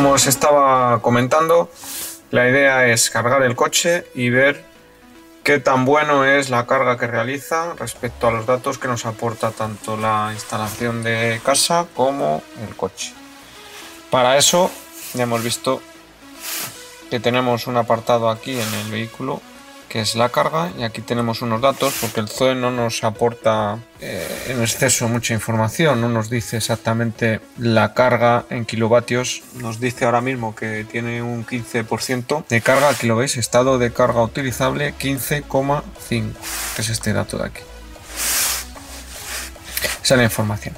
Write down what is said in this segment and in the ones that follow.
Como os estaba comentando, la idea es cargar el coche y ver qué tan bueno es la carga que realiza respecto a los datos que nos aporta tanto la instalación de casa como el coche. Para eso ya hemos visto que tenemos un apartado aquí en el vehículo que es la carga y aquí tenemos unos datos porque el ZOE no nos aporta eh, en exceso mucha información, no nos dice exactamente la carga en kilovatios, nos dice ahora mismo que tiene un 15% de carga, aquí lo veis, estado de carga utilizable 15,5, que es este dato de aquí. Esa es la información.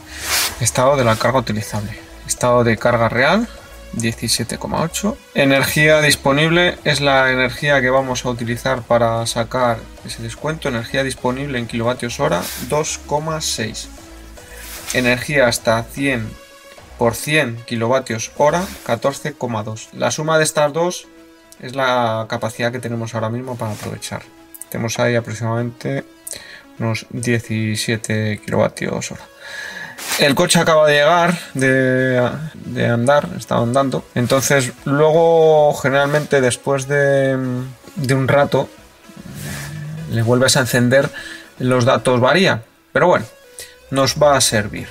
Estado de la carga utilizable. Estado de carga real 17,8. Energía disponible es la energía que vamos a utilizar para sacar ese descuento. Energía disponible en kilovatios hora 2,6. Energía hasta 100 por 100 kilovatios hora 14,2. La suma de estas dos es la capacidad que tenemos ahora mismo para aprovechar. Tenemos ahí aproximadamente unos 17 kilovatios hora. El coche acaba de llegar, de, andar, estaba andando. Entonces, luego, generalmente, después de, un rato, le vuelves a encender, los datos varían. Pero bueno, nos va a servir.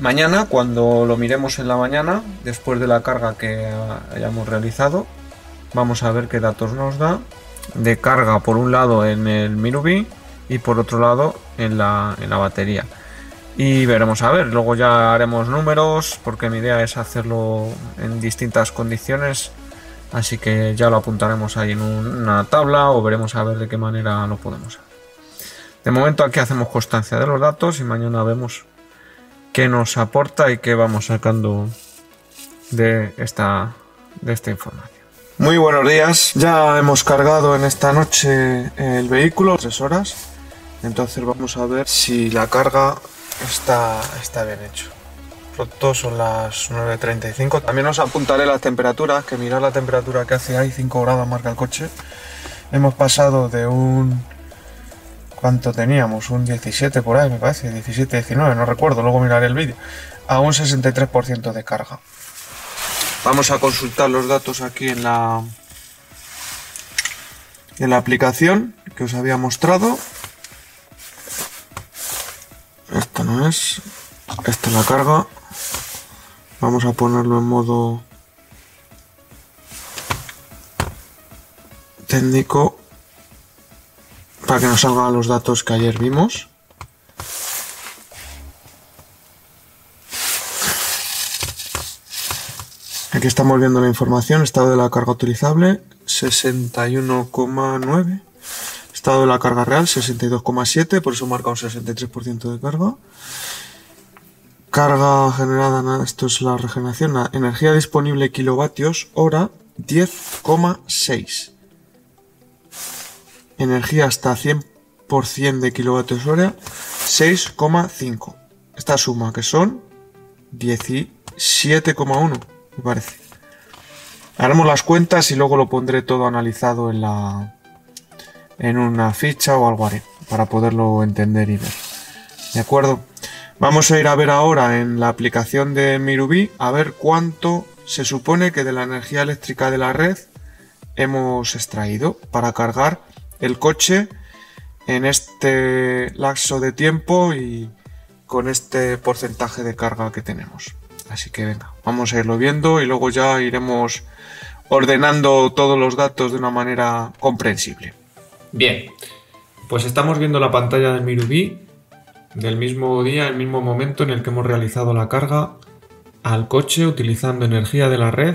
Mañana, cuando lo miremos en la mañana, después de la carga que hayamos realizado, vamos a ver qué datos nos da de carga por un lado en el Mirubi y por otro lado en la, en la batería y veremos a ver. Luego ya haremos números porque mi idea es hacerlo en distintas condiciones. Así que ya lo apuntaremos ahí en una tabla o veremos a ver de qué manera lo podemos hacer. De momento aquí hacemos constancia de los datos y mañana vemos qué nos aporta y qué vamos sacando de esta, de esta información. Muy buenos días, ya hemos cargado en esta noche el vehículo, tres horas. Entonces vamos a ver si la carga está, está bien hecho. Pronto son las 9.35. También os apuntaré las temperaturas, que mirad la temperatura que hace ahí, 5 grados marca el coche. Hemos pasado de un... ¿Cuánto teníamos? Un 17 por ahí, me parece, 17, 19, no recuerdo, luego miraré el vídeo. A un 63% de carga. Vamos a consultar los datos aquí en la, en la aplicación que os había mostrado. Es. Esta es la carga. Vamos a ponerlo en modo técnico para que nos salgan los datos que ayer vimos. Aquí estamos viendo la información, estado de la carga utilizable 61,9 Estado de la carga real 62,7, por eso marca un 63% de carga. Carga generada, esto es la regeneración, energía disponible kilovatios hora 10,6. Energía hasta 100% de kilovatios hora 6,5. Esta suma que son 17,1 me parece. Haremos las cuentas y luego lo pondré todo analizado en la, en una ficha o algo haré para poderlo entender y ver. ¿De acuerdo? Vamos a ir a ver ahora en la aplicación de Mirubi a ver cuánto se supone que de la energía eléctrica de la red hemos extraído para cargar el coche en este lapso de tiempo y con este porcentaje de carga que tenemos. Así que venga, vamos a irlo viendo y luego ya iremos ordenando todos los datos de una manera comprensible. Bien, pues estamos viendo la pantalla de Mirubi del mismo día, el mismo momento en el que hemos realizado la carga al coche utilizando energía de la red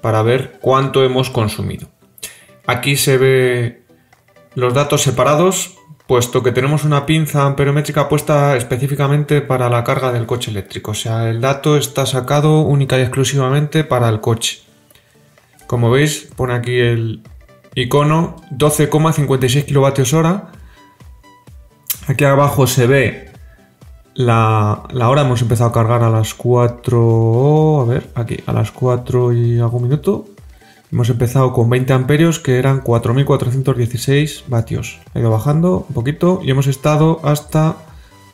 para ver cuánto hemos consumido. Aquí se ve los datos separados, puesto que tenemos una pinza amperométrica puesta específicamente para la carga del coche eléctrico. O sea, el dato está sacado única y exclusivamente para el coche. Como veis, pone aquí el, icono 12,56 kilovatios hora. Aquí abajo se ve la, hora. Hemos empezado a cargar a las 4. A ver, aquí, a las 4 y algún minuto. Hemos empezado con 20 amperios que eran 4.416 vatios. Ha ido bajando un poquito y hemos estado hasta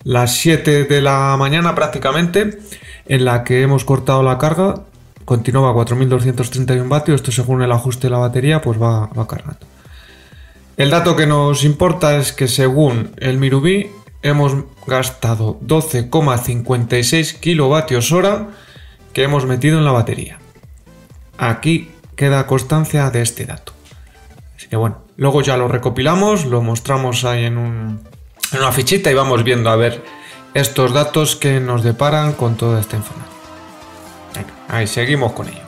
las 7 de la mañana prácticamente en la que hemos cortado la carga continuaba a 4231 vatios, esto según el ajuste de la batería pues va, va cargando. El dato que nos importa es que según el Mirubi hemos gastado 12,56 kilovatios hora que hemos metido en la batería. Aquí queda constancia de este dato. Así que bueno, luego ya lo recopilamos, lo mostramos ahí en, en una fichita y vamos viendo a ver estos datos que nos deparan con toda esta información. Ahí seguimos con ello.